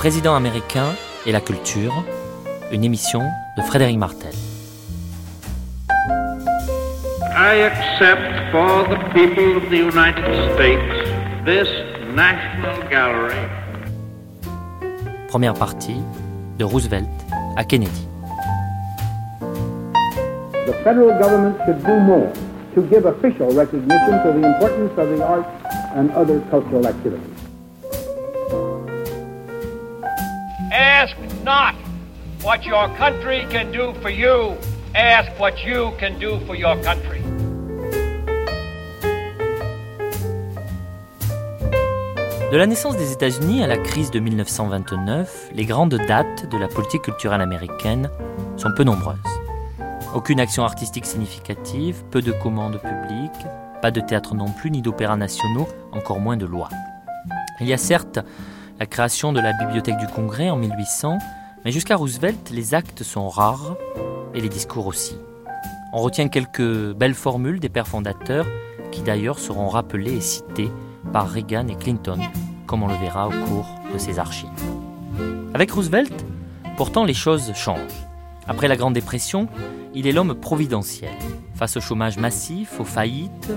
Les présidents américains et la culture, une émission de Frédéric Martel. I accept for the people of the United States this National Gallery. Première partie de Roosevelt à Kennedy. The federal government should do more to give official recognition to the importance of the arts and other cultural activities. Not what your country can do for you. Ask what you can do for your country. De la naissance des États-Unis à la crise de 1929, les grandes dates de la politique culturelle américaine sont peu nombreuses. Aucune action artistique significative, peu de commandes publiques, pas de théâtre non plus, ni d'opéras nationaux, encore moins de lois. Il y a certes la création de la Bibliothèque du Congrès en 1800, mais jusqu'à Roosevelt, les actes sont rares et les discours aussi. On retient quelques belles formules des pères fondateurs qui d'ailleurs seront rappelées et citées par Reagan et Clinton, comme on le verra au cours de ces archives. Avec Roosevelt, pourtant les choses changent. Après la Grande Dépression, il est l'homme providentiel. Face au chômage massif, aux faillites,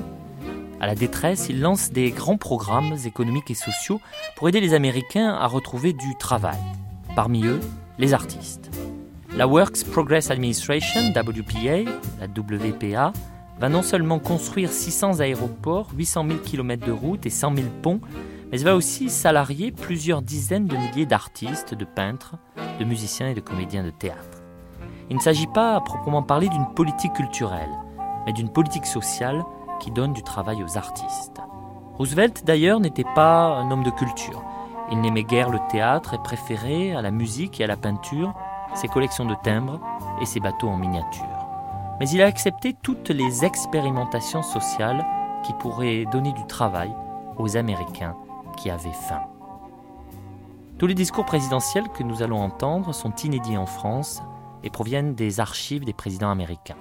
à la détresse, il lance des grands programmes économiques et sociaux pour aider les Américains à retrouver du travail. Parmi eux, les artistes. La Works Progress Administration, WPA, va non seulement construire 600 aéroports, 800 000 km de routes et 100 000 ponts, mais elle va aussi salarier plusieurs dizaines de milliers d'artistes, de peintres, de musiciens et de comédiens de théâtre. Il ne s'agit pas à proprement parler d'une politique culturelle, mais d'une politique sociale qui donne du travail aux artistes. Roosevelt d'ailleurs n'était pas un homme de culture. Il n'aimait guère le théâtre et préférait à la musique et à la peinture ses collections de timbres et ses bateaux en miniature mais il a accepté toutes les expérimentations sociales qui pourraient donner du travail aux Américains qui avaient faim. Tous les discours présidentiels que nous allons entendre sont inédits en France et proviennent des archives des présidents américains.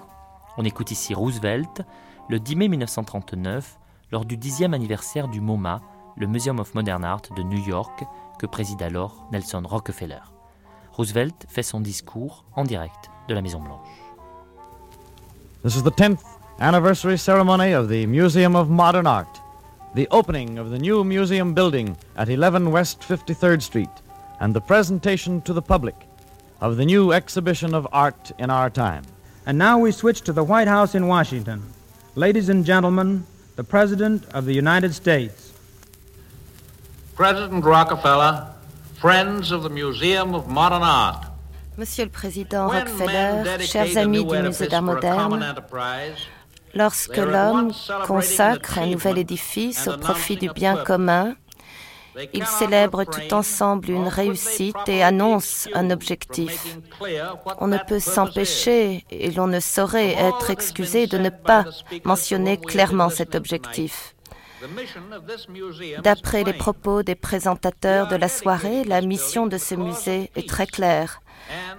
On écoute ici Roosevelt le 10 mai 1939 lors du dixième anniversaire du MoMA, le Museum of Modern Art de New York, que préside alors Nelson Rockefeller. Roosevelt fait son discours en direct de la Maison Blanche. This is the 10th anniversary ceremony of the Museum of Modern Art, the opening of the new museum building at 11 West 53rd Street, and the presentation to the public of the new exhibition of art in our time. And now we switch to the White House in Washington. Ladies and gentlemen, the President of the United States. President Rockefeller, friends of the Museum of Modern Art, Monsieur le Président Rockefeller, chers amis du Musée d'art moderne, lorsque l'homme consacre un nouvel édifice au profit du bien commun, ils célèbrent tout ensemble une réussite et annoncent un objectif. On ne peut s'empêcher et l'on ne saurait être excusé de ne pas mentionner clairement cet objectif. D'après les propos des présentateurs de la soirée, la mission de ce musée est très claire.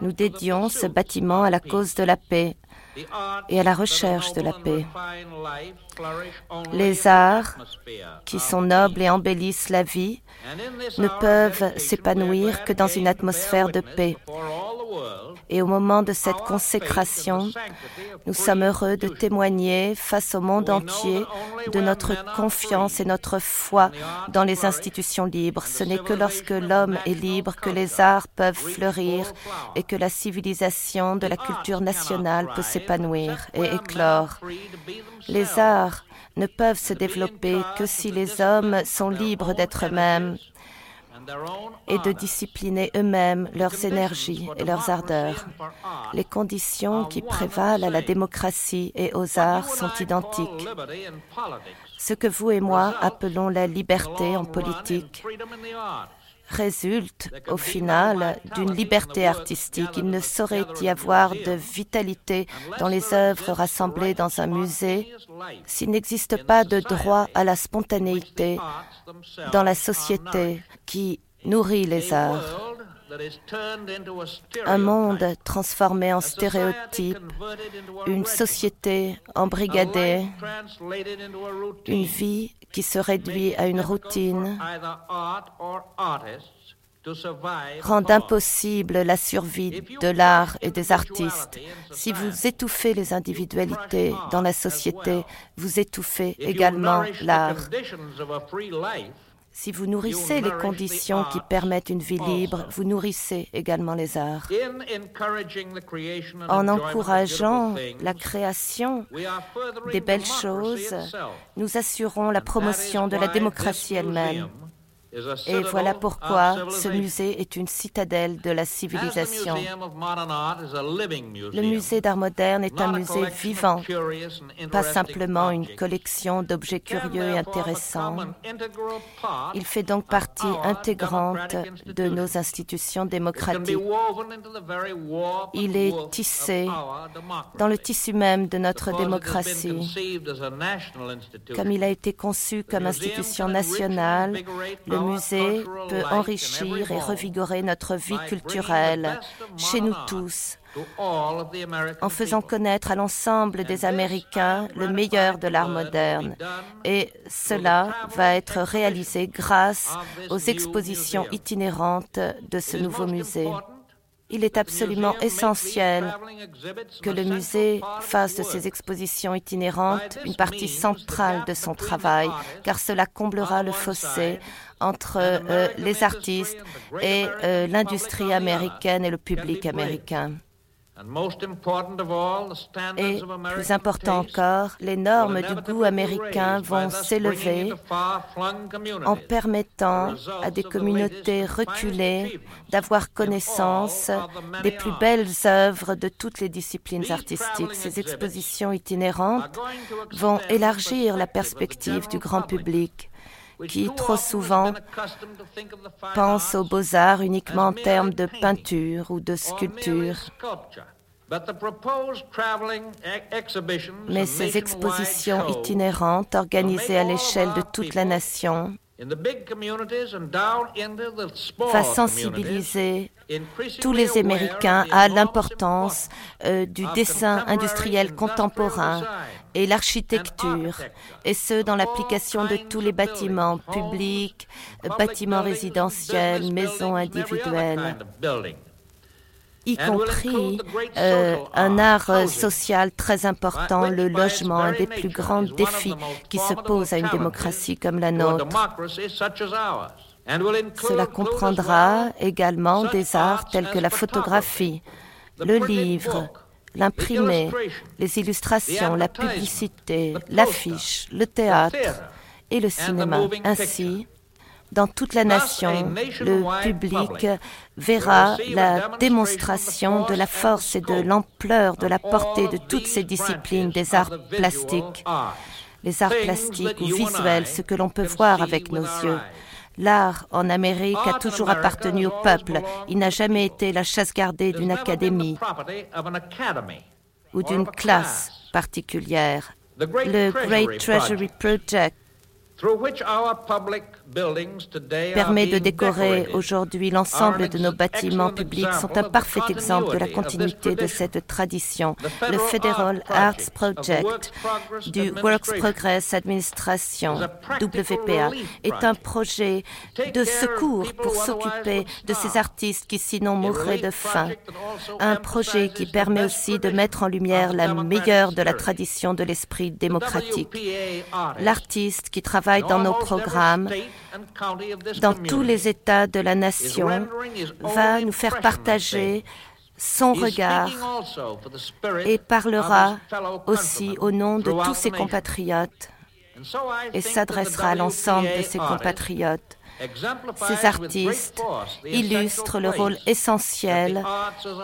Nous dédions ce bâtiment à la cause de la paix et à la recherche de la paix. Les arts, qui sont nobles et embellissent la vie, ne peuvent s'épanouir que dans une atmosphère de paix. Et au moment de cette consécration, nous sommes heureux de témoigner face au monde entier de notre confiance et notre foi dans les institutions libres. Ce n'est que lorsque l'homme est libre que les arts peuvent fleurir et que la civilisation de la culture nationale peut s'épanouir et éclore. Les arts ne peuvent se développer que si les hommes sont libres d'être eux-mêmes et de discipliner eux-mêmes leurs énergies et leurs ardeurs. Les conditions qui prévalent à la démocratie et aux arts sont identiques. Ce que vous et moi appelons la liberté en politique résulte au final d'une liberté artistique. Il ne saurait y avoir de vitalité dans les œuvres rassemblées dans un musée s'il n'existe pas de droit à la spontanéité dans la société qui nourrit les arts. Un monde transformé en stéréotype, une société embrigadée, une vie qui se réduit à une routine, rendent impossible la survie de l'art et des artistes. Si vous étouffez les individualités dans la société, vous étouffez également l'art. Si vous nourrissez les conditions qui permettent une vie libre, vous nourrissez également les arts. En encourageant la création des belles choses, nous assurons la promotion de la démocratie elle-même. Et voilà pourquoi ce musée est une citadelle de la civilisation. Le musée d'art moderne est un musée vivant, pas simplement une collection d'objets curieux et intéressants. Il fait donc partie intégrante de nos institutions démocratiques. Il est tissé dans le tissu même de notre démocratie. Comme il a été conçu comme institution nationale, le musée peut enrichir et revigorer notre vie culturelle chez nous tous, en faisant connaître à l'ensemble des Américains le meilleur de l'art moderne. Et cela va être réalisé grâce aux expositions itinérantes de ce nouveau musée. Il est absolument essentiel que le musée fasse de ses expositions itinérantes une partie centrale de son travail, car cela comblera le fossé entre euh, les artistes et euh, l'industrie américaine et le public américain. Et plus important encore, les normes du goût américain vont s'élever en permettant à des communautés reculées d'avoir connaissance des plus belles œuvres de toutes les disciplines artistiques. Ces expositions itinérantes vont élargir la perspective du grand public qui trop souvent pense aux beaux-arts uniquement en termes de peinture ou de sculpture. Mais ces expositions itinérantes organisées à l'échelle de toute la nation va sensibiliser tous les Américains à l'importance euh, du dessin industriel contemporain et l'architecture, et ce dans l'application de tous les bâtiments publics, bâtiments résidentiels, maisons individuelles y compris euh, un art euh, social très important, le logement, un des plus grands défis qui se posent à une démocratie comme la nôtre. Cela comprendra également des arts tels que la photographie, le livre, l'imprimé, les illustrations, la publicité, l'affiche, le théâtre et le cinéma. Ainsi, dans toute la nation, le public verra la démonstration de la force et de l'ampleur de la portée de toutes ces disciplines des arts plastiques, les arts plastiques ou visuels, ce que l'on peut voir avec nos yeux. L'art en Amérique a toujours appartenu au peuple. Il n'a jamais été la chasse gardée d'une académie ou d'une classe particulière. Le Great Treasury Project permet de décorer aujourd'hui l'ensemble de nos bâtiments publics sont un parfait exemple de la continuité de cette tradition. Le Federal Arts Project du Works Progress Administration, WPA, est un projet de secours pour s'occuper de ces artistes qui sinon mourraient de faim. Un projet qui permet aussi de mettre en lumière la meilleure de la tradition de l'esprit démocratique. L'artiste qui travaille dans nos programmes dans tous les États de la nation va nous faire partager son regard et parlera aussi au nom de tous ses compatriotes et s'adressera à l'ensemble de ses compatriotes. Ces artistes illustrent le rôle essentiel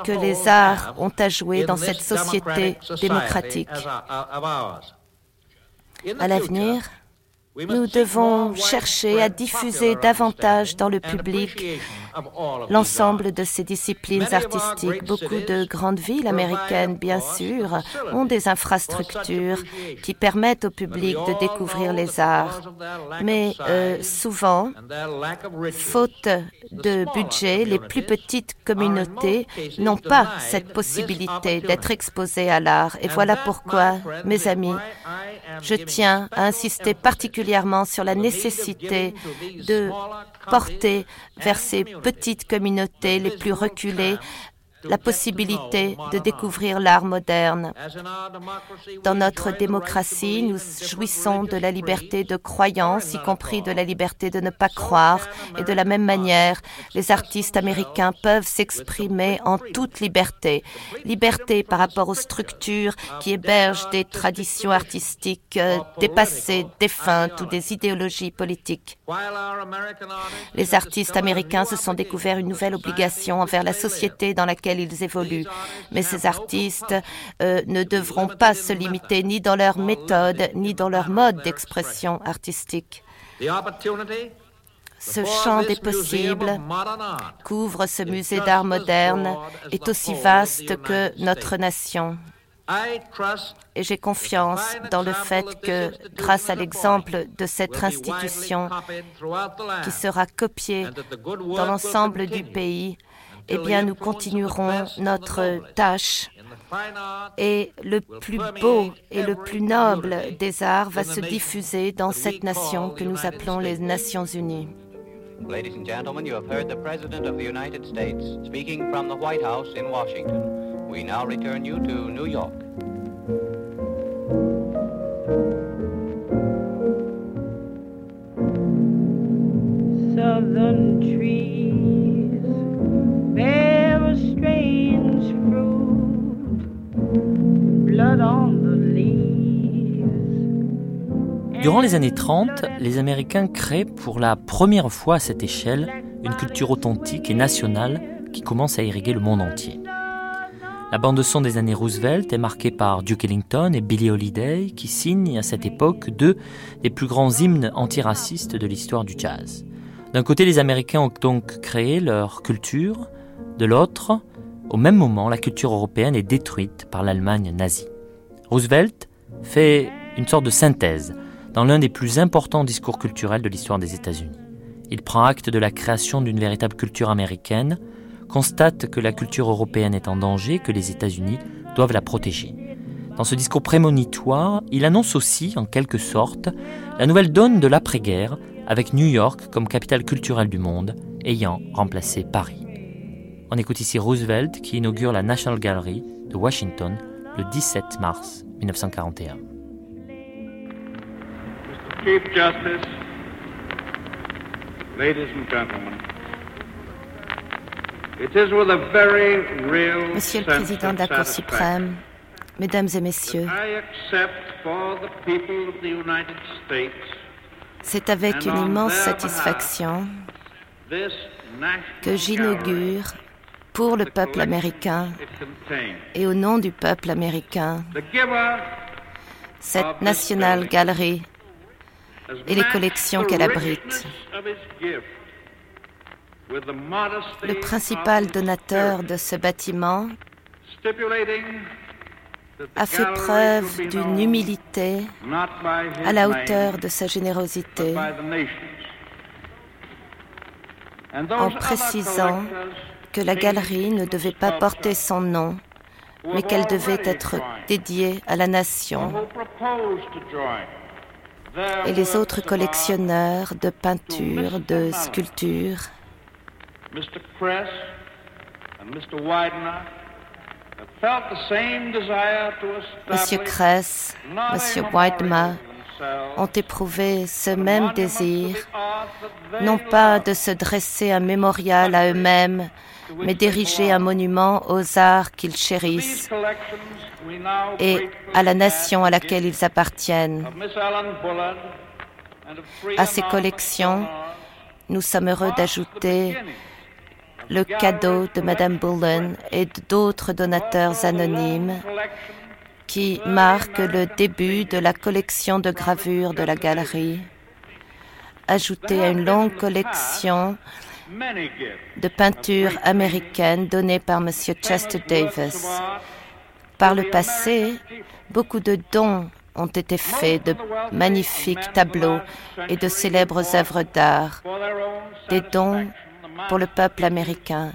que les arts ont à jouer dans cette société démocratique. À l'avenir, nous devons chercher à diffuser davantage dans le public l'ensemble de ces disciplines artistiques. Beaucoup de grandes villes américaines, bien sûr, ont des infrastructures qui permettent au public de découvrir les arts. Mais euh, souvent, faute de budget, les plus petites communautés n'ont pas cette possibilité d'être exposées à l'art. Et voilà pourquoi, mes amis, Je tiens à insister particulièrement sur la nécessité de porter vers ces petites communautés les plus reculées la possibilité de découvrir l'art moderne. Dans notre démocratie, nous jouissons de la liberté de croyance, y compris de la liberté de ne pas croire, et de la même manière, les artistes américains peuvent s'exprimer en toute liberté. Liberté par rapport aux structures qui hébergent des traditions artistiques euh, dépassées, défuntes ou des idéologies politiques. Les artistes américains se sont découverts une nouvelle obligation envers la société dans laquelle ils évoluent. Mais ces artistes euh, ne devront pas se limiter ni dans leur méthode, ni dans leur mode d'expression artistique. Ce champ des possibles couvre ce musée d'art moderne est aussi vaste que notre nation. Et j'ai confiance dans le fait que, grâce à l'exemple de cette institution qui sera copiée dans l'ensemble du pays, eh bien, nous continuerons notre tâche et le plus beau et le plus noble des arts va se diffuser dans cette nation que nous appelons les Nations Unies. Ladies and gentlemen, you have heard the President of the United States speaking from the White House in Washington. We now return you to New York. Southern trees Durant les années 30, les Américains créent pour la première fois à cette échelle une culture authentique et nationale qui commence à irriguer le monde entier. La bande-son des années Roosevelt est marquée par Duke Ellington et Billie Holiday, qui signent à cette époque deux des plus grands hymnes antiracistes de l'histoire du jazz. D'un côté, les Américains ont donc créé leur culture, de l'autre, au même moment, la culture européenne est détruite par l'Allemagne nazie. Roosevelt fait une sorte de synthèse dans l'un des plus importants discours culturels de l'histoire des États-Unis. Il prend acte de la création d'une véritable culture américaine, constate que la culture européenne est en danger, que les États-Unis doivent la protéger. Dans ce discours prémonitoire, il annonce aussi, en quelque sorte, la nouvelle donne de l'après-guerre, avec New York comme capitale culturelle du monde, ayant remplacé Paris. On écoute ici Roosevelt qui inaugure la National Gallery de Washington le 17 mars 1941. Chief Justice, ladies and gentlemen, Monsieur le Président de la Cour suprême, Mesdames et Messieurs, c'est avec une immense satisfaction que j'inaugure pour le peuple américain et au nom du peuple américain cette National Gallery et les collections qu'elle abrite. Le principal donateur de ce bâtiment a fait preuve d'une humilité à la hauteur de sa générosité. en précisant que la galerie ne devait pas porter son nom, mais qu'elle devait être dédiée à la nation. Et les autres collectionneurs de peintures, de sculptures, Monsieur Kress, Monsieur Widener ont éprouvé ce même désir, non pas de se dresser un mémorial à eux-mêmes, mais d'ériger un monument aux arts qu'ils chérissent et à la nation à laquelle ils appartiennent. À ces collections, nous sommes heureux d'ajouter le cadeau de Madame Bullen et d'autres donateurs anonymes qui marque le début de la collection de gravures de la galerie, ajoutée à une longue collection de peintures américaines données par M. Chester Davis. Par le passé, beaucoup de dons ont été faits de magnifiques tableaux et de célèbres œuvres d'art, des dons pour le peuple américain.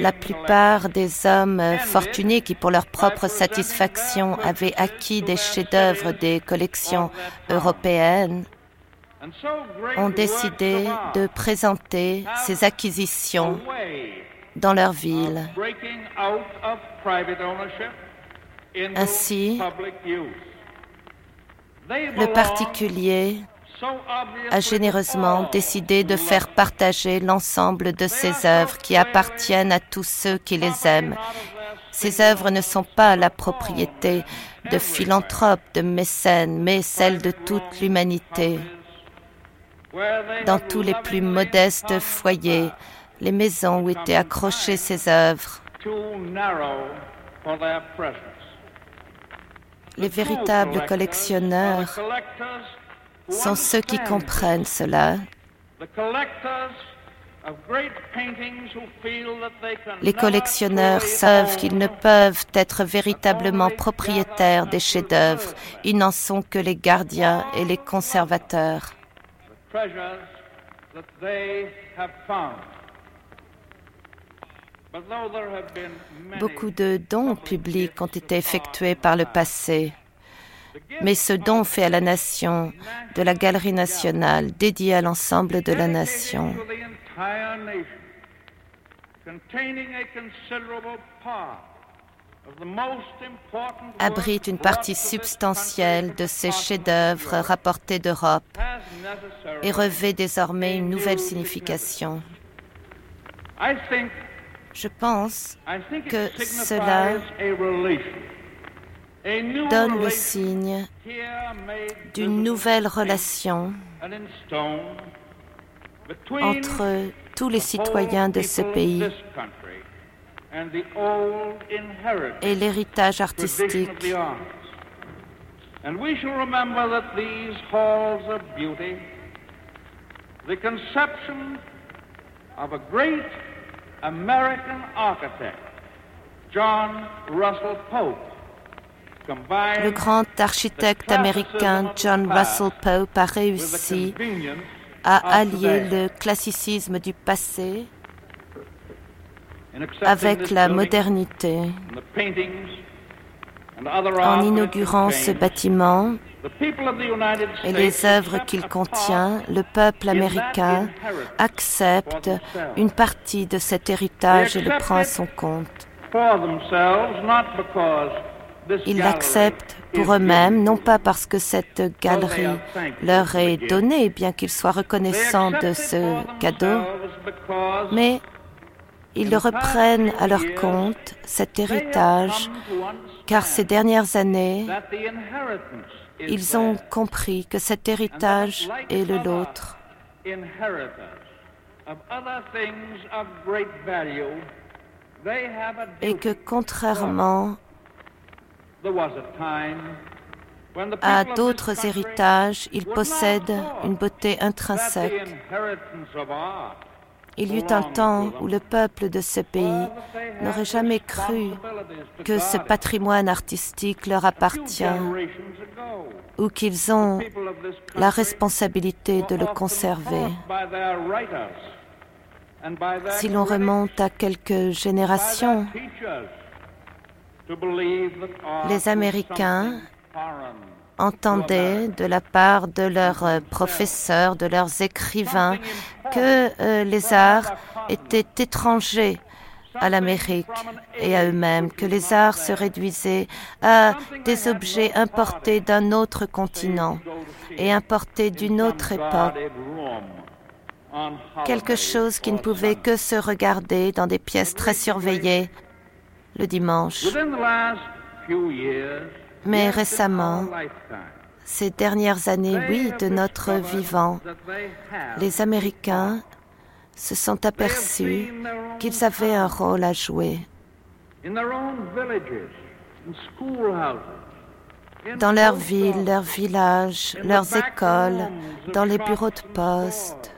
La plupart des hommes fortunés qui, pour leur propre satisfaction, avaient acquis des chefs-d'œuvre des collections européennes, ont décidé de présenter ces acquisitions dans leur ville. Ainsi, le particulier a généreusement décidé de faire partager l'ensemble de ses œuvres qui appartiennent à tous ceux qui les aiment. Ces œuvres ne sont pas la propriété de philanthropes, de mécènes, mais celles de toute l'humanité. Dans tous les plus modestes foyers, les maisons où étaient accrochées ces œuvres, les véritables collectionneurs sont ceux qui comprennent cela. Les collectionneurs savent qu'ils ne peuvent être véritablement propriétaires des chefs-d'œuvre. Ils n'en sont que les gardiens et les conservateurs. Beaucoup de dons publics ont été effectués par le passé. Mais ce don fait à la nation de la Galerie nationale, dédiée à l'ensemble de la nation, abrite une partie substantielle de ces chefs-d'œuvre rapportés d'Europe et revêt désormais une nouvelle signification. Je pense que cela donne le signe d'une nouvelle relation entre tous les citoyens de ce pays et l'héritage artistique. the conception of a great American architect, John Russell Pope, le grand architecte américain John Russell Pope a réussi à allier le classicisme du passé avec la modernité. En inaugurant ce bâtiment et les œuvres qu'il contient, le peuple américain accepte une partie de cet héritage et le prend à son compte. Ils l'acceptent pour eux-mêmes, non pas parce que cette galerie leur est donnée, bien qu'ils soient reconnaissants de ce cadeau, mais ils reprennent à leur compte, cet héritage, car ces dernières années, ils ont compris que cet héritage est le nôtre et que contrairement à d'autres héritages, il possède une beauté intrinsèque. Il y eut un temps où le peuple de ce pays n'aurait jamais cru que ce patrimoine artistique leur appartient ou qu'ils ont la responsabilité de le conserver. Si l'on remonte à quelques générations, les Américains entendaient de la part de leurs professeurs, de leurs écrivains, que euh, les arts étaient étrangers à l'Amérique et à eux-mêmes, que les arts se réduisaient à des objets importés d'un autre continent et importés d'une autre époque, quelque chose qui ne pouvait que se regarder dans des pièces très surveillées le dimanche. Mais récemment, ces dernières années, oui, de notre vivant, les Américains se sont aperçus qu'ils avaient un rôle à jouer. Dans leurs villes, leurs villages, leurs écoles, dans les bureaux de poste,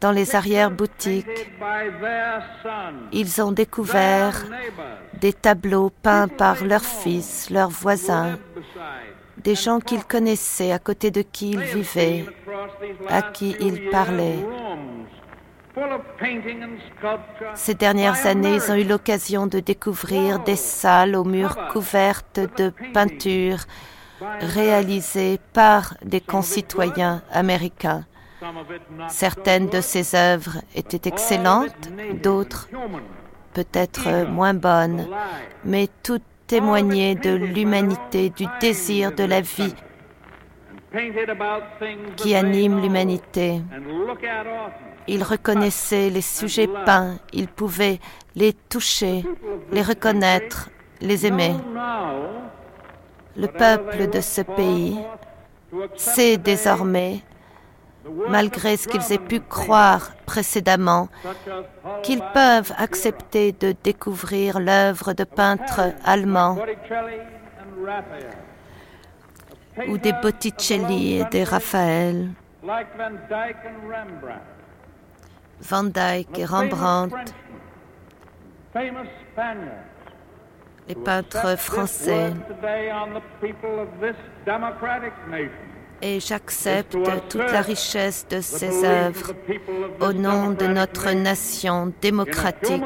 dans les arrière-boutiques. Ils ont découvert des tableaux peints par leurs fils, leurs voisins, des gens qu'ils connaissaient, à côté de qui ils vivaient, à qui ils parlaient. Ces dernières années, ils ont eu l'occasion de découvrir des salles aux murs couvertes de peintures réalisées par des concitoyens américains. Certaines de ces œuvres étaient excellentes, d'autres peut-être moins bonnes, mais toutes témoignaient de l'humanité, du désir de la vie qui anime l'humanité. Il reconnaissait les sujets peints, il pouvait les toucher, les reconnaître, les aimer. Le peuple de ce pays sait désormais, malgré ce qu'ils aient pu croire précédemment, qu'ils peuvent accepter de découvrir l'œuvre de peintres allemands ou des Botticelli et des Raphaël, Van Dyck et Rembrandt, les peintres français. Et j'accepte toute la richesse de ces œuvres au nom de notre nation démocratique.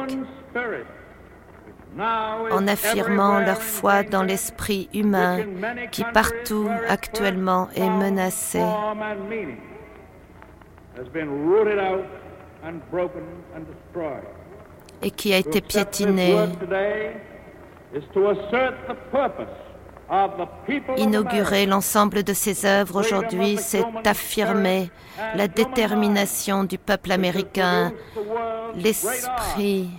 en affirmant leur foi dans l'esprit humain qui partout actuellement est menacé. et qui a été piétiné. Inaugurer l'ensemble de ces œuvres aujourd'hui, c'est affirmer la détermination du peuple américain, l'esprit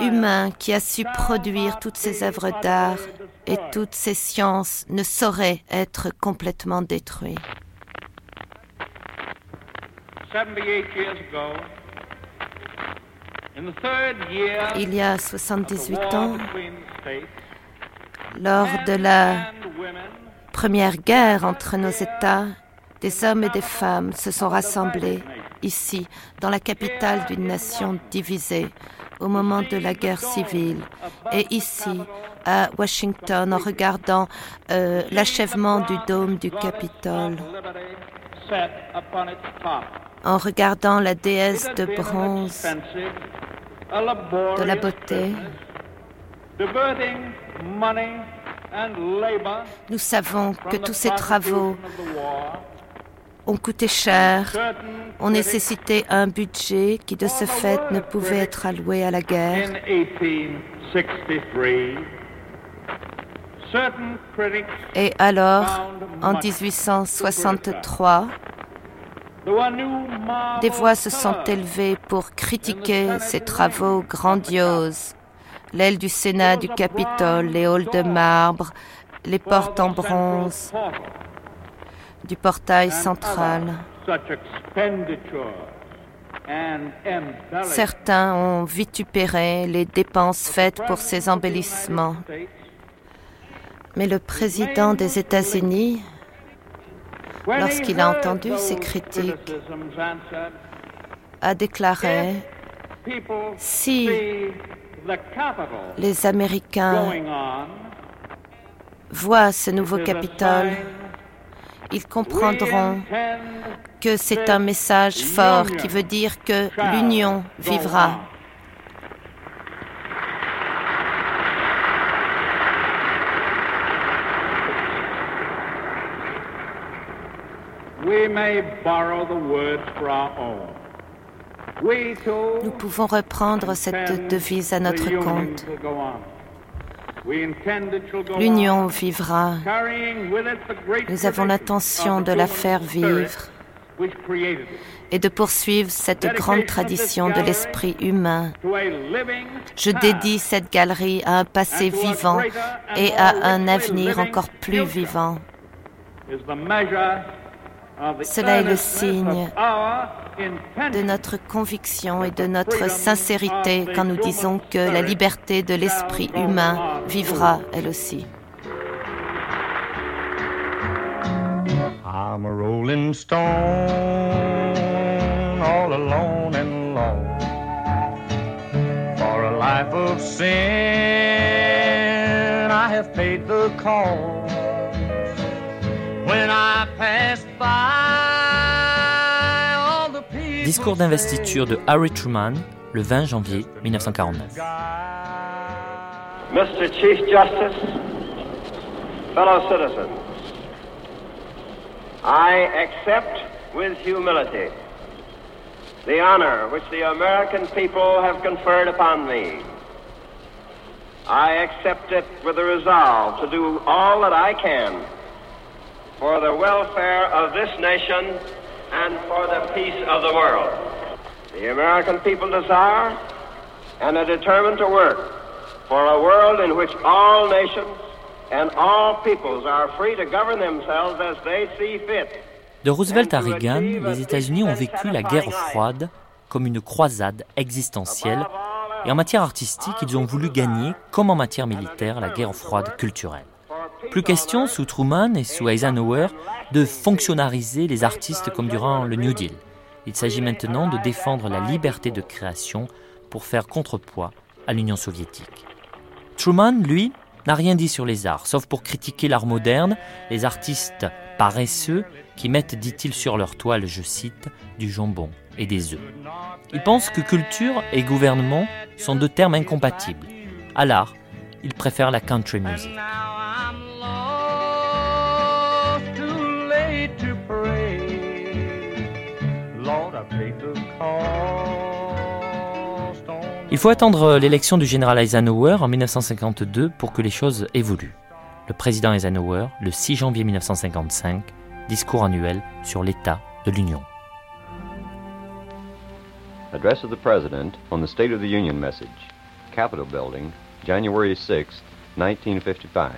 humain qui a su produire toutes ces œuvres d'art et toutes ces sciences ne sauraient être complètement détruits. Il y a 78 ans, lors de la première guerre entre nos États, des hommes et des femmes se sont rassemblés ici, dans la capitale d'une nation divisée, au moment de la guerre civile, et ici, à Washington, en regardant euh, l'achèvement du dôme du Capitole, en regardant la déesse de bronze de la beauté. Nous savons que tous ces travaux ont coûté cher, ont nécessité un budget qui de ce fait ne pouvait être alloué à la guerre. Et alors, en 1863, des voix se sont élevées pour critiquer ces travaux grandioses. L'aile du Sénat du Capitole, les halls de marbre, les portes en bronze du portail central. Certains ont vitupéré les dépenses faites pour ces embellissements. Mais le président des États-Unis, lorsqu'il a entendu ces critiques, a déclaré, si les Américains voient ce nouveau Capitole, ils comprendront que c'est un message fort qui veut dire que l'union vivra. Nous pouvons reprendre cette devise à notre compte. L'union vivra. Nous avons l'intention de la faire vivre et de poursuivre cette grande tradition de l'esprit humain. Je dédie cette galerie à un passé vivant et à un avenir encore plus vivant. Cela est le signe de notre conviction et de notre sincérité quand nous disons que la liberté de l'esprit humain vivra elle aussi. I'm a rolling stone, all alone and alone. For a life of sin, I have paid the cost. When I pass by Discours d'investiture de Harry Truman le 20 janvier 1949. Mr. Chief Justice, fellow citizens, I accept with humility the honor which the American people have conferred upon me. I accept it with a resolve to do all that I can for the welfare of this nation and for the peace of the world. The American people desire and are determined to work for a world in which all nations and all peoples are free to govern themselves as they see fit. De Roosevelt à Reagan, les États-Unis ont vécu la guerre froide comme une croisade existentielle et en matière artistique, ils ont voulu gagner, comme en matière militaire, la guerre froide culturelle. Plus question, sous Truman et sous Eisenhower, de fonctionnariser les artistes comme durant le New Deal. Il s'agit maintenant de défendre la liberté de création pour faire contrepoids à l'Union soviétique. Truman, lui, n'a rien dit sur les arts, sauf pour critiquer l'art moderne, les artistes paresseux qui mettent, dit-il, sur leur toile, je cite, du jambon et des œufs. Il pense que culture et gouvernement sont deux termes incompatibles. À l'art, il préfère la country music. Il faut attendre l'élection du général Eisenhower en 1952 pour que les choses évoluent. Le président Eisenhower, le 6 janvier 1955, discours annuel sur l'état de l'Union. Address of the President on the State of the Union message, Capitol Building, January 6, 1955.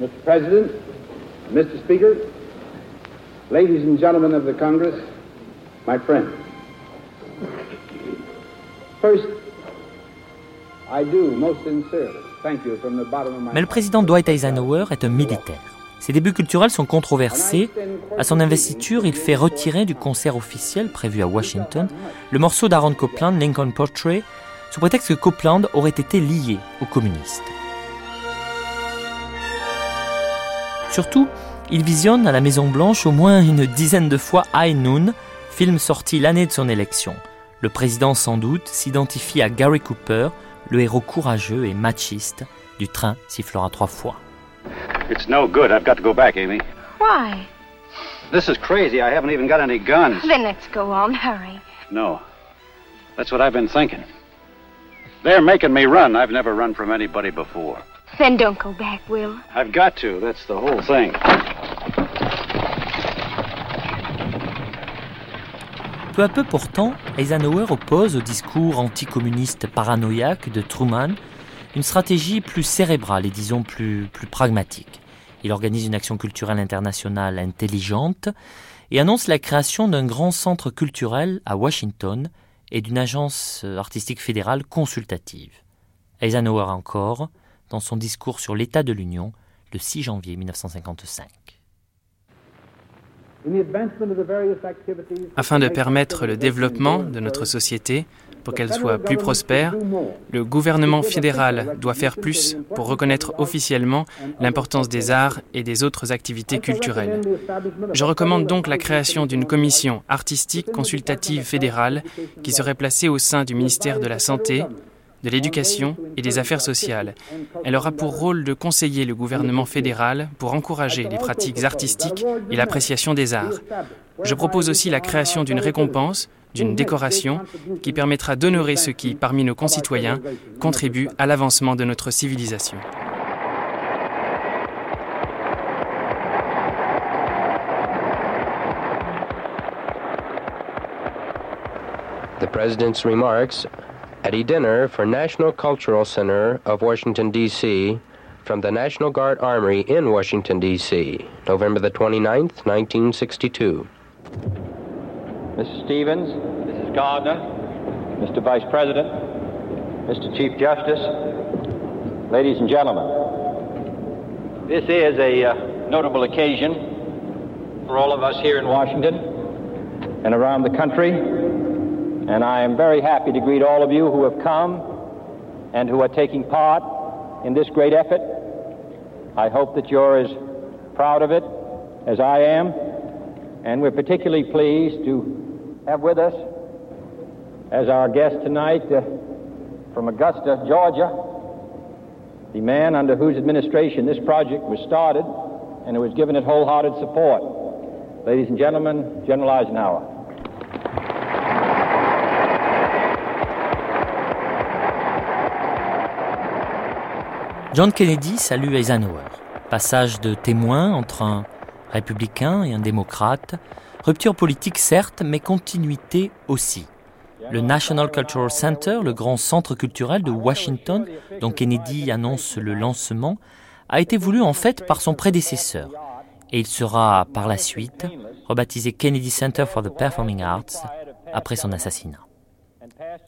Mr. President, Mr. Speaker, ladies and gentlemen of the Congress, my friends. First, I do most sincerely thank you from the bottom of my Mais le président Dwight Eisenhower est un militaire. Ses débuts culturels sont controversés. À son investiture, il fait retirer du concert officiel prévu à Washington le morceau d'Aaron Copland, Lincoln Portrait, sous prétexte que Copland aurait été lié aux communistes. Surtout, il visionne à la Maison Blanche au moins une dizaine de fois High Noon, film sorti l'année de son élection. Le président, sans doute, s'identifie à Gary Cooper, le héros courageux et machiste du train sifflera trois fois. It's no good. I've got to go back, Amy. Why? This is crazy. I haven't even got any guns. Then let's go on. Hurry. No. That's what I've been thinking. They're making me run. I've never run from anybody before. Then don't go back, Will. I've got to. That's the whole thing. Peu à peu pourtant, Eisenhower oppose au discours anticommuniste paranoïaque de Truman une stratégie plus cérébrale et disons plus, pragmatique. Il organise une action culturelle internationale intelligente et annonce la création d'un grand centre culturel à Washington et d'une agence artistique fédérale consultative. Eisenhower encore, dans son discours sur l'état de l'Union le 6 janvier 1955. Afin de permettre le développement de notre société, pour qu'elle soit plus prospère, le gouvernement fédéral doit faire plus pour reconnaître officiellement l'importance des arts et des autres activités culturelles. Je recommande donc la création d'une commission artistique consultative fédérale qui serait placée au sein du ministère de la Santé, de l'Éducation et des Affaires sociales. Elle aura pour rôle de conseiller le gouvernement fédéral pour encourager les pratiques artistiques et l'appréciation des arts. Je propose aussi la création d'une récompense, d'une décoration, qui permettra d'honorer ceux qui, parmi nos concitoyens, contribuent à l'avancement de notre civilisation. At a dinner for National Cultural Center of Washington, D.C., from the National Guard Armory in Washington, D.C., November the 29th, 1962. Mrs. Stevens, Mrs. Gardner, Mr. Vice President, Mr. Chief Justice, ladies and gentlemen, this is a uh, notable occasion for all of us here in Washington and around the country, and I am very happy to greet all of you who have come and who are taking part in this great effort. I hope that you're as proud of it as I am And we're particularly pleased to have with us as our guest tonight uh, from Augusta, Georgia, the man under whose administration this project was started and who has given it wholehearted support. Ladies and gentlemen, General Eisenhower. John Kennedy salue Eisenhower. Passage de témoin entre un républicain et un démocrate. Rupture politique certes, mais continuité aussi. Le National Cultural Center, le grand centre culturel de Washington, dont Kennedy annonce le lancement, a été voulu en fait par son prédécesseur. Et il sera par la suite rebaptisé Kennedy Center for the Performing Arts après son assassinat.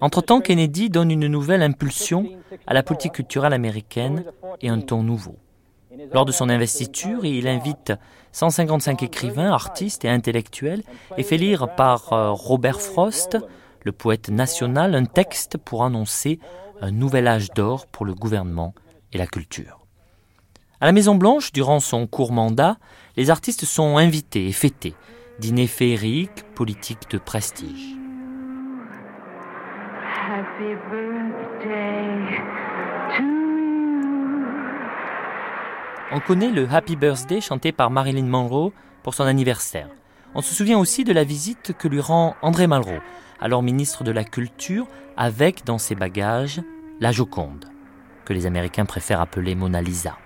Entre-temps, Kennedy donne une nouvelle impulsion à la politique culturelle américaine et un ton nouveau. Lors de son investiture, il invite 155 écrivains, artistes et intellectuels et fait lire par euh, Robert Frost, le poète national, un texte pour annoncer un nouvel âge d'or pour le gouvernement et la culture. À la Maison-Blanche, durant son court mandat, les artistes sont invités et fêtés. Dîner féerique, politique de prestige. On connaît le Happy Birthday chanté par Marilyn Monroe pour son anniversaire. On se souvient aussi de la visite que lui rend André Malraux, alors ministre de la Culture, avec dans ses bagages la Joconde, que les Américains préfèrent appeler Mona Lisa.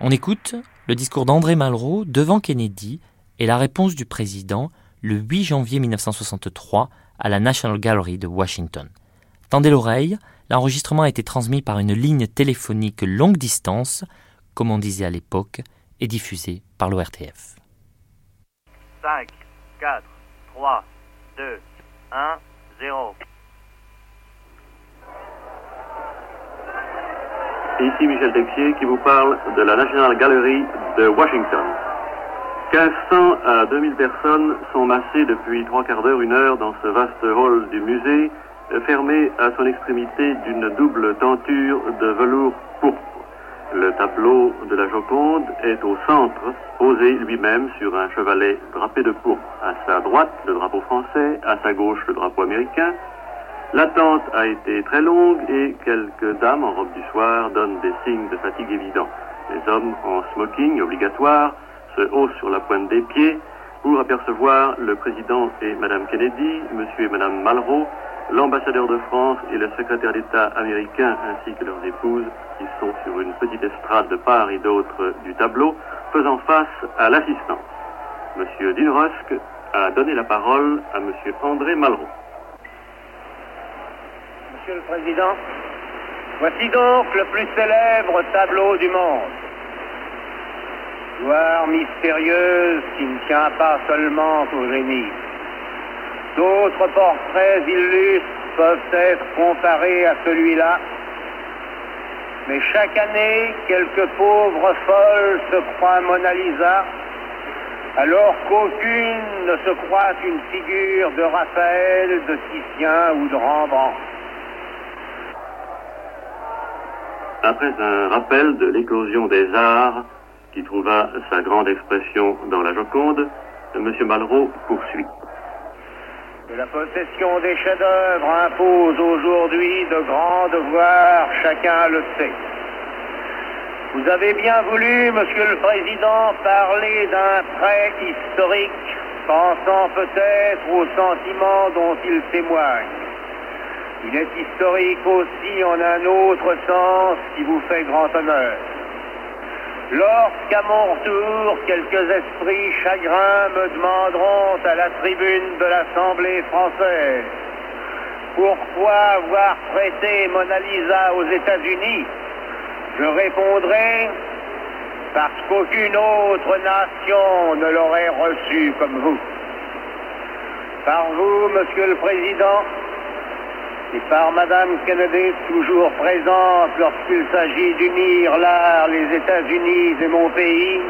On écoute le discours d'André Malraux devant Kennedy et la réponse du président le 8 janvier 1963 à la National Gallery de Washington. Tendez l'oreille, l'enregistrement a été transmis par une ligne téléphonique longue distance, comme on disait à l'époque, et diffusé par l'ORTF. 5, 4, 3, 2, 1, 0. Ici Michel Texier qui vous parle de la National Gallery de Washington. 1500 à 2000 personnes sont massées depuis trois quarts d'heure, une heure dans ce vaste hall du musée, fermé à son extrémité d'une double tenture de velours pourpre. Le tableau de la Joconde est au centre, posé lui-même sur un chevalet drapé de pourpre. À sa droite, le drapeau français, à sa gauche, le drapeau américain. L'attente a été très longue et quelques dames en robe du soir donnent des signes de fatigue évidents. Les hommes en smoking obligatoire se haussent sur la pointe des pieds pour apercevoir le président et Madame Kennedy, Monsieur et Madame Malraux, l'ambassadeur de France et le secrétaire d'État américain ainsi que leurs épouses qui sont sur une petite estrade de part et d'autre du tableau faisant face à l'assistance. Monsieur Dinrusk a donné la parole à Monsieur André Malraux. Monsieur le Président, voici donc le plus célèbre tableau du monde. Gloire mystérieuse qui ne tient pas seulement au génie. D'autres portraits illustres peuvent être comparés à celui-là, mais chaque année, quelques pauvres folles se croient Mona Lisa, alors qu'aucune ne se croit une figure de Raphaël, de Titien ou de Rembrandt. Après un rappel de l'éclosion des arts, qui trouva sa grande expression dans la Joconde, M. Malraux poursuit. La possession des chefs-d'œuvre impose aujourd'hui de grands devoirs, chacun le sait. Vous avez bien voulu, Monsieur le Président, parler d'un trait historique, pensant peut-être aux sentiments dont il témoigne. Il est historique aussi en un autre sens qui vous fait grand honneur. Lorsqu'à mon retour, quelques esprits chagrins me demanderont à la tribune de l'Assemblée française pourquoi avoir prêté Mona Lisa aux États-Unis, je répondrai parce qu'aucune autre nation ne l'aurait reçue comme vous. Par vous, Monsieur le Président, et par Madame Kennedy, toujours présente lorsqu'il s'agit d'unir l'art, les États-Unis et mon pays,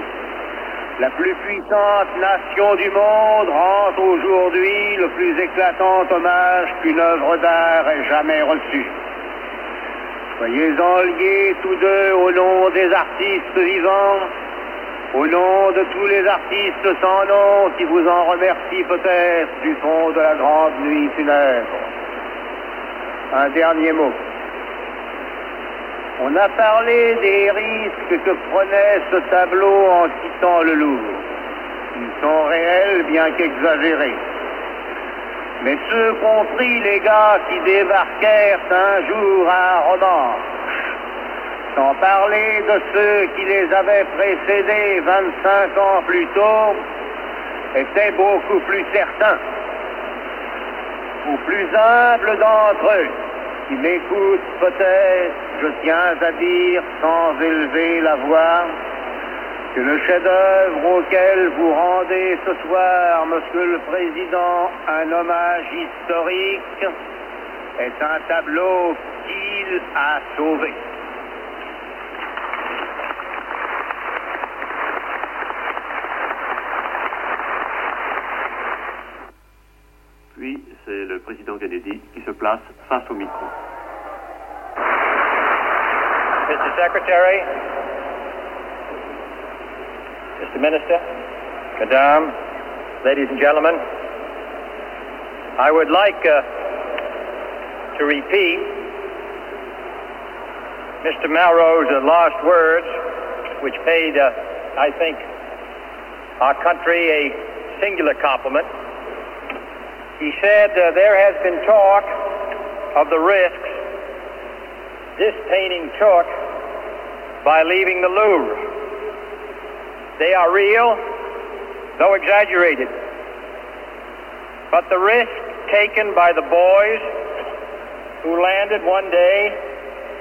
la plus puissante nation du monde rend aujourd'hui le plus éclatant hommage qu'une œuvre d'art ait jamais reçu. Soyez-en liés tous deux au nom des artistes vivants au nom de tous les artistes sans nom qui vous en remercient peut-être du fond de la grande nuit funèbre. Un dernier mot. On a parlé des risques que prenait ce tableau en quittant le Louvre. Ils sont réels, bien qu'exagérés. Mais ceux compris les gars qui débarquèrent un jour à Roman, sans parler de ceux qui les avaient précédés 25 ans plus tôt, étaient beaucoup plus certains. Aux plus humbles d'entre eux, qui m'écoutent peut-être, je tiens à dire sans élever la voix, que le chef-d'œuvre auquel vous rendez ce soir, Monsieur le Président, un hommage historique, est un tableau qu'il a sauvé. Président Kennedy qui se place face au micro. Mr. Secretary, Mr. Minister, Madame, ladies and gentlemen, I would like uh, to repeat Mr. Malraux's uh, last words, which paid, uh, I think, our country a singular compliment. He said uh, there has been talk of the risks this painting took by leaving the Louvre. They are real, though exaggerated. But the risk taken by the boys who landed one day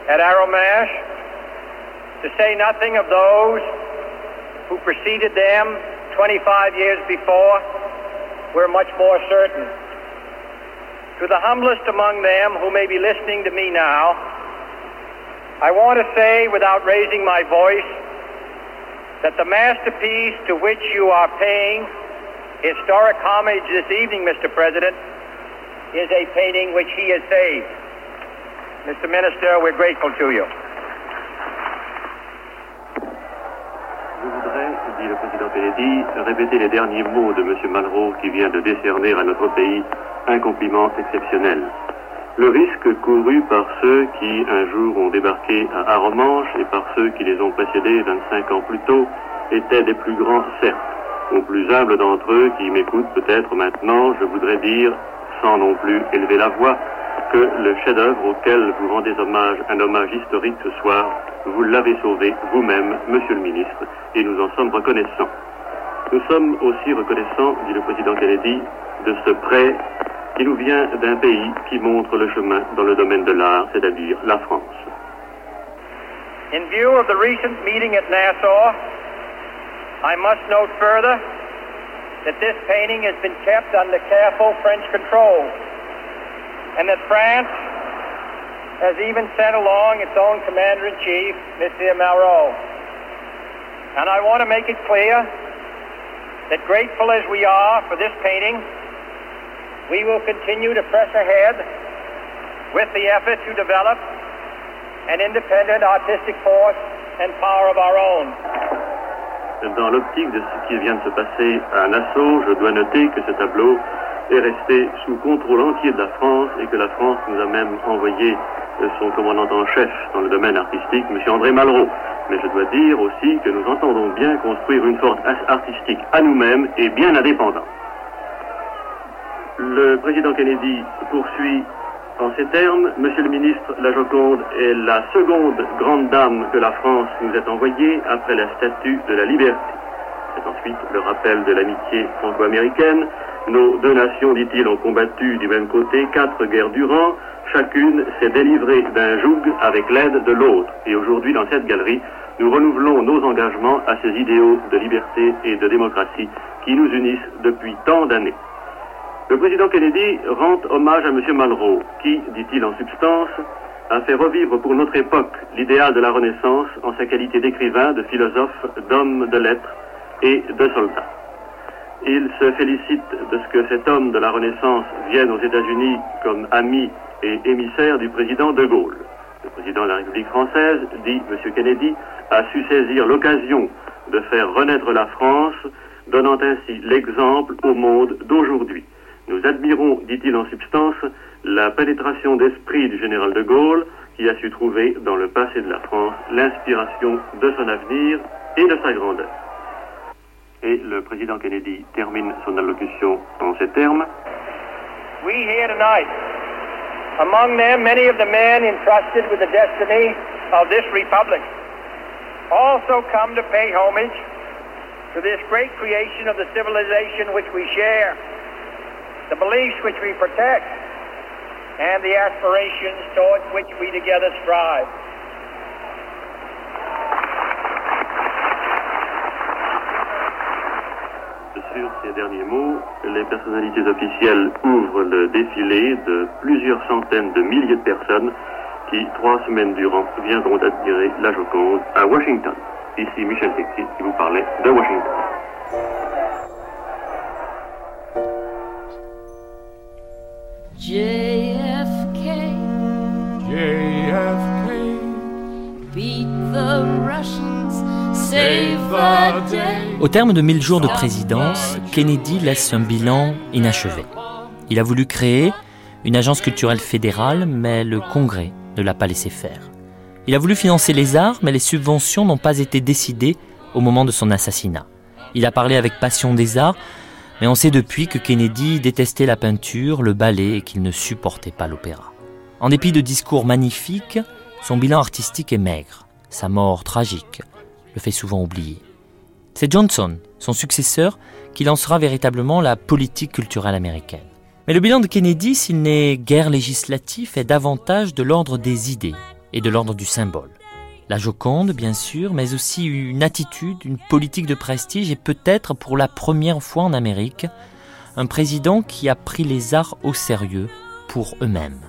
at Arromash, to say nothing of those who preceded them 25 years before, were much more certain. To the humblest among them who may be listening to me now, I want to say without raising my voice that the masterpiece to which you are paying historic homage this evening, Mr. President, is a painting which he has saved. Mr. Minister, we're grateful to you. Président Kennedy, répéter les derniers mots de M. Malraux qui vient de décerner à notre pays un compliment exceptionnel. Le risque couru par ceux qui un jour ont débarqué à Arromanches et par ceux qui les ont précédés 25 ans plus tôt était des plus grands, certes. Aux plus humbles d'entre eux qui m'écoutent peut-être maintenant, je voudrais dire, sans non plus élever la voix, que le chef-d'œuvre auquel vous rendez hommage, un hommage historique ce soir, vous l'avez sauvé vous-même, monsieur le ministre, et nous en sommes reconnaissants. Nous sommes aussi reconnaissants, dit le président Kennedy, de ce prêt qui nous vient d'un pays qui montre le chemin dans le domaine de l'art, c'est-à-dire la France. In view of the recent meeting at Nassau, I must note further that this painting has been kept under careful French control and that France has even sent along its own commander-in-chief, Monsieur Malraux. And I want to make it clear that grateful as we are for this painting, we will continue to press ahead with the effort to develop an independent artistic force and power of our own. Dans l'optique de ce qui vient de se passer à Nassau, je dois noter que ce tableau est resté sous contrôle entier de la France et que la France nous a même envoyé son commandant en chef dans le domaine artistique, M. André Malraux. Mais je dois dire aussi que nous entendons bien construire une force artistique à nous-mêmes et bien indépendante. Le président Kennedy poursuit en ces termes, Monsieur le ministre, la Joconde est la seconde grande dame que la France nous a envoyée après la statue de la liberté. C'est ensuite le rappel de l'amitié franco-américaine. Nos deux nations, dit-il, ont combattu du même côté quatre guerres durant. Chacune s'est délivrée d'un joug avec l'aide de l'autre. Et aujourd'hui, dans cette galerie, nous renouvelons nos engagements à ces idéaux de liberté et de démocratie qui nous unissent depuis tant d'années. Le président Kennedy rend hommage à M. Malraux, qui, dit-il en substance, a fait revivre pour notre époque l'idéal de la Renaissance en sa qualité d'écrivain, de philosophe, d'homme de lettres et de soldat. Il se félicite de ce que cet homme de la Renaissance vienne aux États-Unis comme ami et émissaire du président de Gaulle. Le président de la République française, dit M. Kennedy, a su saisir l'occasion de faire renaître la France, donnant ainsi l'exemple au monde d'aujourd'hui. Nous admirons, dit-il en substance, la pénétration d'esprit du général de Gaulle qui a su trouver dans le passé de la France l'inspiration de son avenir et de sa grandeur. Et le président Kennedy termine son allocution en ces termes. We here tonight, among them many of the men entrusted with the destiny of this republic, also come to pay homage to this great creation of the civilization which we share, the beliefs which we protect, and the aspirations towards which we together strive. Sur ces derniers mots, les personnalités officielles ouvrent le défilé de plusieurs centaines de milliers de personnes qui, trois semaines durant, viendront admirer la Joconde à Washington. Ici Michel Texier qui vous parlait de Washington. JFK, JFK, beat the Russians. Au terme de 1000 jours de présidence, Kennedy laisse un bilan inachevé. Il a voulu créer une agence culturelle fédérale, mais le Congrès ne l'a pas laissé faire. Il a voulu financer les arts, mais les subventions n'ont pas été décidées au moment de son assassinat. Il a parlé avec passion des arts, mais on sait depuis que Kennedy détestait la peinture, le ballet et qu'il ne supportait pas l'opéra. En dépit de discours magnifiques, son bilan artistique est maigre. Sa mort tragique le fait souvent oublier. C'est Johnson, son successeur, qui lancera véritablement la politique culturelle américaine. Mais le bilan de Kennedy, s'il n'est guère législatif, est davantage de l'ordre des idées et de l'ordre du symbole. La Joconde, bien sûr, mais aussi une attitude, une politique de prestige et peut-être pour la première fois en Amérique, un président qui a pris les arts au sérieux pour eux-mêmes.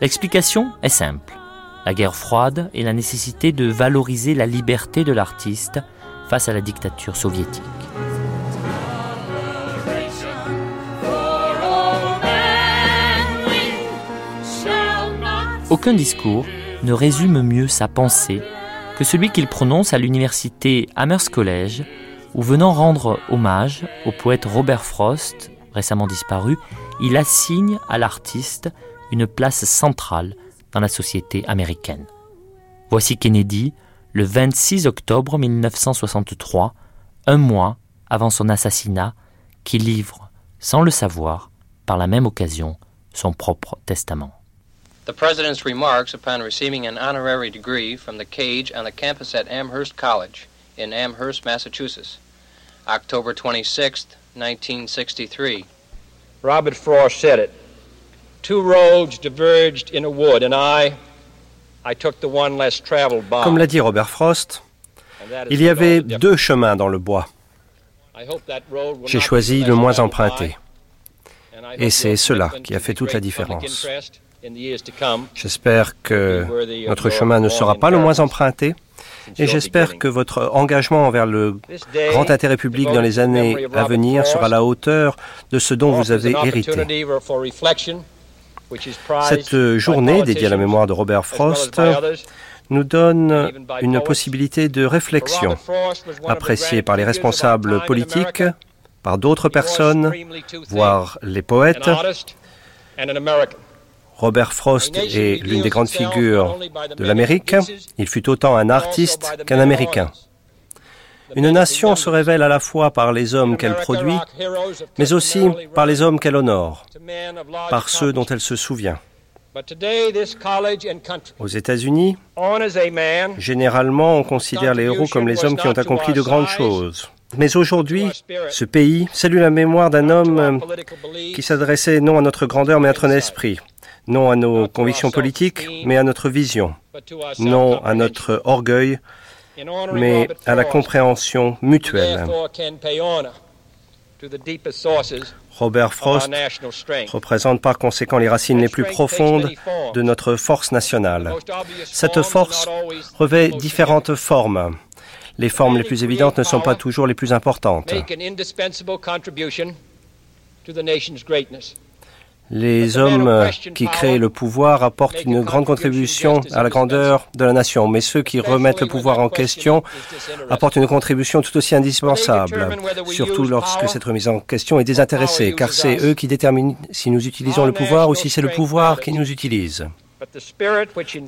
L'explication est simple. La guerre froide et la nécessité de valoriser la liberté de l'artiste face à la dictature soviétique. Aucun discours ne résume mieux sa pensée que celui qu'il prononce à l'université Amherst College, où venant rendre hommage au poète Robert Frost, récemment disparu, il assigne à l'artiste une place centrale dans la société américaine. Voici Kennedy, le 26 octobre 1963, un mois avant son assassinat, qui livre, sans le savoir, par la même occasion, son propre testament. The President's remarks upon receiving an honorary degree from the Cage on the campus at Amherst College in Amherst, Massachusetts, October 26, 1963. Robert Frost said it. Comme l'a dit Robert Frost, il y avait deux chemins dans le bois. J'ai choisi le moins emprunté. Et c'est cela qui a fait toute la différence. J'espère que notre chemin ne sera pas le moins emprunté et j'espère que votre engagement envers le grand intérêt public dans les années à venir sera à la hauteur de ce dont vous avez hérité. Cette journée dédiée à la mémoire de Robert Frost nous donne une possibilité de réflexion, appréciée par les responsables politiques, par d'autres personnes, voire les poètes. Robert Frost est l'une des grandes figures de l'Amérique. Il fut autant un artiste qu'un Américain. Une nation se révèle à la fois par les hommes qu'elle produit, mais aussi par les hommes qu'elle honore, par ceux dont elle se souvient. Aux États-Unis, généralement, on considère les héros comme les hommes qui ont accompli de grandes choses. Mais aujourd'hui, ce pays salue la mémoire d'un homme qui s'adressait non à notre grandeur mais à notre esprit, non à nos convictions politiques mais à notre vision, non à notre orgueil mais à la compréhension mutuelle. Robert Frost représente par conséquent les racines les plus profondes de notre force nationale. Cette force revêt différentes formes. Les formes les plus évidentes ne sont pas toujours les plus importantes. Les hommes qui créent le pouvoir apportent une grande contribution à la grandeur de la nation, mais ceux qui remettent le pouvoir en question apportent une contribution tout aussi indispensable, surtout lorsque cette remise en question est désintéressée, car c'est eux qui déterminent si nous utilisons le pouvoir ou si c'est le pouvoir qui nous utilise.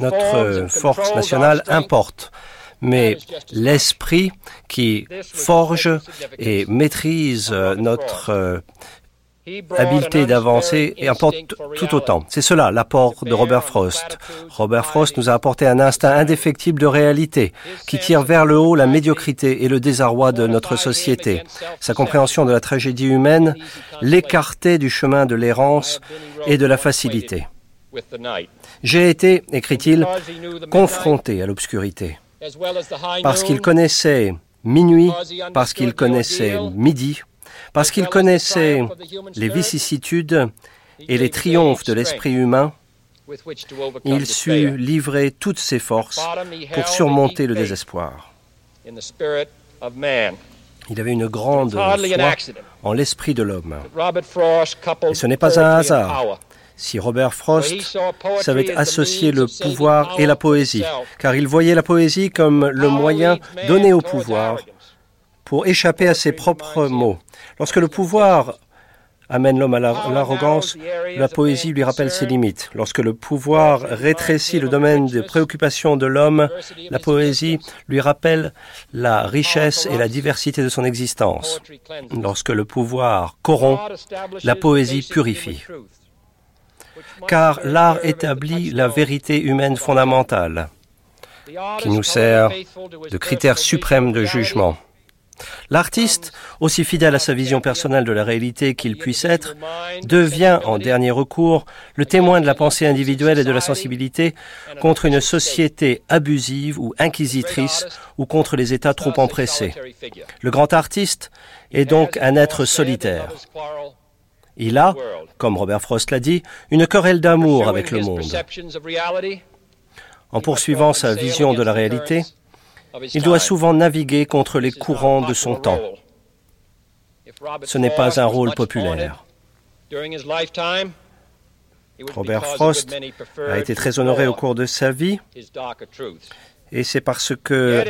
Notre force nationale importe, mais l'esprit qui forge et maîtrise notre habileté d'avancer et apporte tout autant. C'est cela l'apport de Robert Frost. Robert Frost nous a apporté un instinct indéfectible de réalité qui tire vers le haut la médiocrité et le désarroi de notre société. Sa compréhension de la tragédie humaine l'écartait du chemin de l'errance et de la facilité. J'ai été, écrit-il, confronté à l'obscurité. Parce qu'il connaissait minuit, parce qu'il connaissait midi, parce qu'il connaissait les vicissitudes et les triomphes de l'esprit humain, il sut livrer toutes ses forces pour surmonter le désespoir. Il avait une grande foi en l'esprit de l'homme. Et ce n'est pas un hasard si Robert Frost savait associer le pouvoir et la poésie, car il voyait la poésie comme le moyen donné au pouvoir pour échapper à ses propres mots. Lorsque le pouvoir amène l'homme à l'arrogance, la poésie lui rappelle ses limites. Lorsque le pouvoir rétrécit le domaine des préoccupations de l'homme, la poésie lui rappelle la richesse et la diversité de son existence. Lorsque le pouvoir corrompt, la poésie purifie. Car l'art établit la vérité humaine fondamentale qui nous sert de critère suprême de jugement. L'artiste, aussi fidèle à sa vision personnelle de la réalité qu'il puisse être, devient en dernier recours le témoin de la pensée individuelle et de la sensibilité contre une société abusive ou inquisitrice ou contre les États trop empressés. Le grand artiste est donc un être solitaire. Il a, comme Robert Frost l'a dit, une querelle d'amour avec le monde. En poursuivant sa vision de la réalité, il doit souvent naviguer contre les courants de son temps. Ce n'est pas un rôle populaire. Robert Frost a été très honoré au cours de sa vie et c'est parce que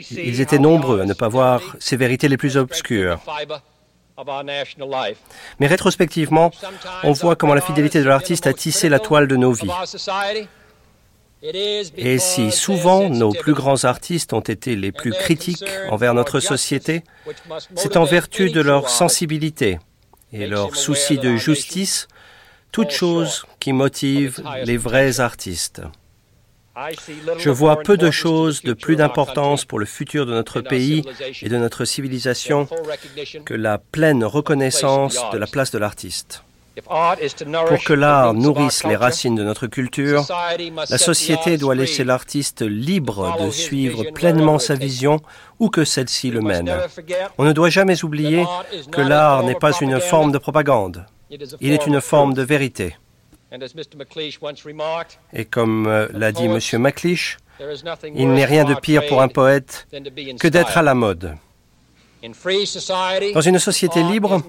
ils étaient nombreux à ne pas voir ses vérités les plus obscures. Mais rétrospectivement, on voit comment la fidélité de l'artiste a tissé la toile de nos vies. Et si souvent nos plus grands artistes ont été les plus critiques envers notre société, c'est en vertu de leur sensibilité et leur souci de justice, toute chose qui motive les vrais artistes. Je vois peu de choses de plus d'importance pour le futur de notre pays et de notre civilisation que la pleine reconnaissance de la place de l'artiste. Pour que l'art nourrisse les racines de notre culture, la société doit laisser l'artiste libre de suivre pleinement sa vision où que celle-ci le mène. On ne doit jamais oublier que l'art n'est pas une forme de propagande, il est une forme de vérité. Et comme euh, l'a dit M. MacLeish, il n'est rien de pire pour un poète que d'être à la mode. Dans une société libre,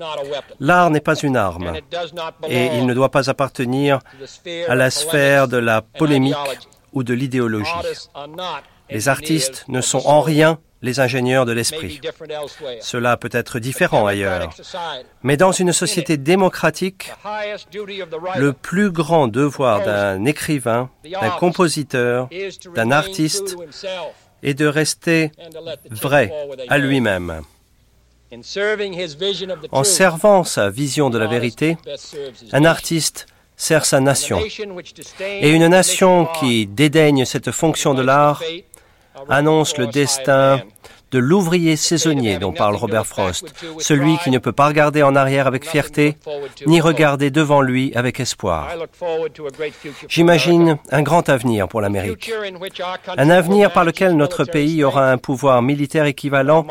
l'art n'est pas une arme et il ne doit pas appartenir à la sphère de la polémique ou de l'idéologie. Les artistes ne sont en rien les ingénieurs de l'esprit. Cela peut être différent ailleurs. Mais dans une société démocratique, le plus grand devoir d'un écrivain, d'un compositeur, d'un artiste est de rester vrai à lui-même. En servant sa vision de la vérité, un artiste sert sa nation. Et une nation qui dédaigne cette fonction de l'art annonce le destin de l'ouvrier saisonnier dont parle Robert Frost, celui qui ne peut pas regarder en arrière avec fierté, ni regarder devant lui avec espoir. J'imagine un grand avenir pour l'Amérique, un avenir par lequel notre pays aura un pouvoir militaire équivalent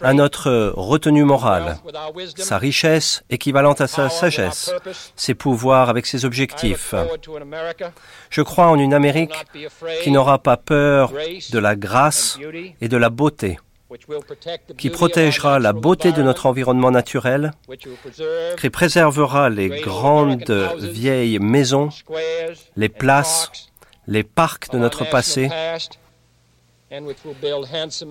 à notre retenue morale, sa richesse équivalente à sa sagesse, ses pouvoirs avec ses objectifs. Je crois en une Amérique qui n'aura pas peur de la grâce et de la beauté qui protégera la beauté de notre environnement naturel, qui préservera les grandes vieilles maisons, les places, les parcs de notre passé,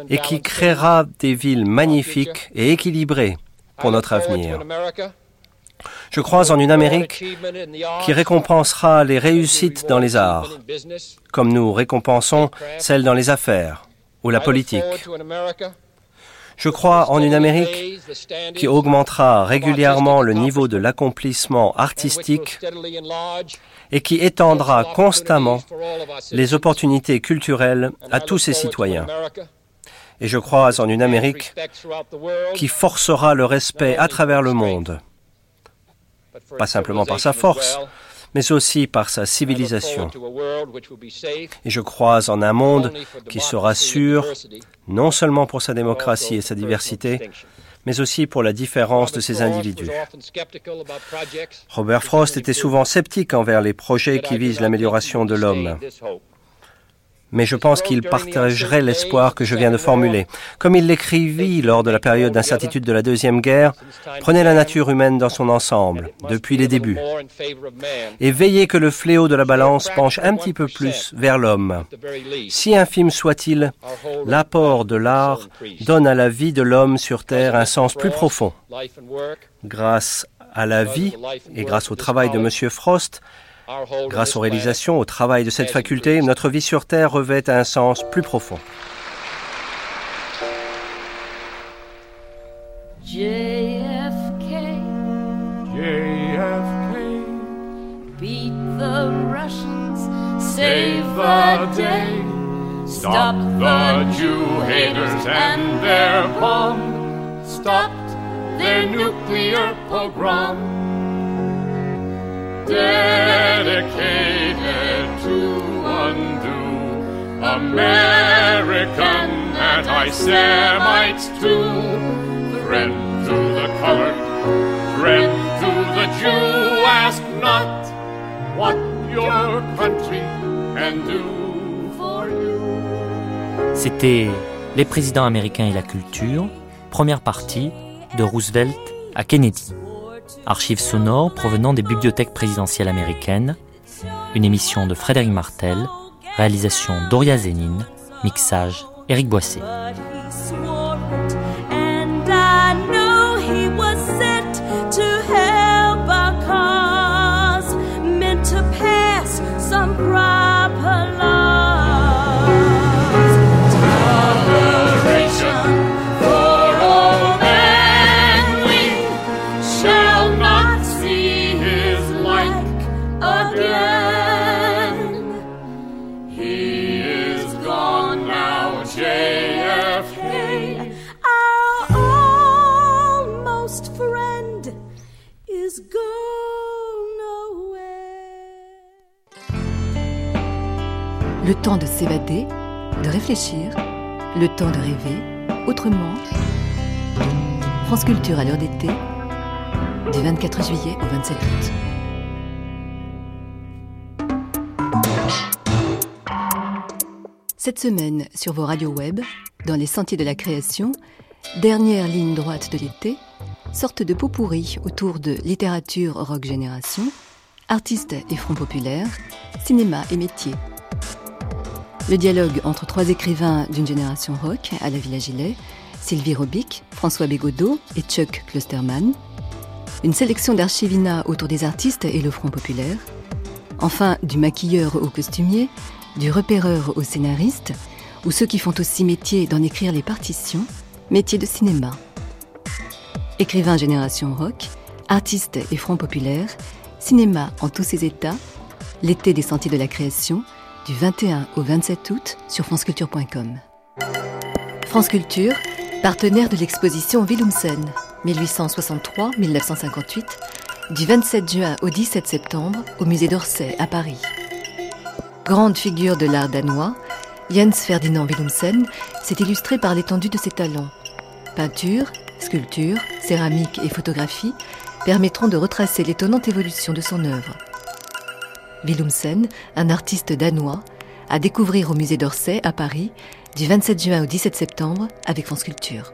et qui créera des villes magnifiques et équilibrées pour notre avenir. Je crois en une Amérique qui récompensera les réussites dans les arts, comme nous récompensons celles dans les affaires ou la politique. Je crois en une Amérique qui augmentera régulièrement le niveau de l'accomplissement artistique et qui étendra constamment les opportunités culturelles à tous ses citoyens. Et je crois en une Amérique qui forcera le respect à travers le monde, pas simplement par sa force, mais aussi par sa civilisation. Et je crois en un monde qui sera sûr, non seulement pour sa démocratie et sa diversité, mais aussi pour la différence de ses individus. Robert Frost était souvent sceptique envers les projets qui visent l'amélioration de l'homme mais je pense qu'il partagerait l'espoir que je viens de formuler. Comme il l'écrivit lors de la période d'incertitude de la Deuxième Guerre, prenez la nature humaine dans son ensemble, depuis les débuts, et veillez que le fléau de la balance penche un petit peu plus vers l'homme. Si infime soit-il, l'apport de l'art donne à la vie de l'homme sur Terre un sens plus profond. Grâce à la vie et grâce au travail de M. Frost, Grâce aux réalisations, au travail de cette faculté, notre vie sur Terre revêt un sens plus profond. JFK, JFK, beat the Russians, save the day, stop the Jew haters and their bomb, stopped their nuclear pogrom. Dedicated to undo American anti-Semites too. Friend to the colored, friend to the Jew, ask not what your country can do for you. C'était Les présidents américains et la culture, première partie de Roosevelt à Kennedy. Archives sonores provenant des bibliothèques présidentielles américaines, une émission de Frédéric Martel, réalisation Doria Zénine, mixage Éric Boissé. Le temps de s'évader, de réfléchir, le temps de rêver, autrement. France Culture à l'heure d'été, du 24 juillet au 27 août. Cette semaine, sur vos radios web, dans les sentiers de la création, dernière ligne droite de l'été, sorte de pot pourri autour de littérature rock génération, artistes et front populaire, cinéma et métier. Le dialogue entre trois écrivains d'une génération rock à la Villa Gilet, Sylvie Robic, François Bégodeau et Chuck Klosterman. Une sélection d'archivina autour des artistes et le front populaire. Enfin, du maquilleur au costumier, du repéreur au scénariste, ou ceux qui font aussi métier d'en écrire les partitions, métier de cinéma. Écrivain génération rock, artiste et front populaire, cinéma en tous ses états, l'été des sentiers de la création, du 21 au 27 août sur franceculture.com. France Culture, partenaire de l'exposition Willumsen, 1863-1958, du 27 juin au 17 septembre au musée d'Orsay à Paris. Grande figure de l'art danois, Jens Ferdinand Willumsen s'est illustré par l'étendue de ses talents. Peinture, sculpture, céramique et photographie permettront de retracer l'étonnante évolution de son œuvre. Willumsen, un artiste danois, à découvrir au musée d'Orsay à Paris du 27 juin au 17 septembre avec France Culture.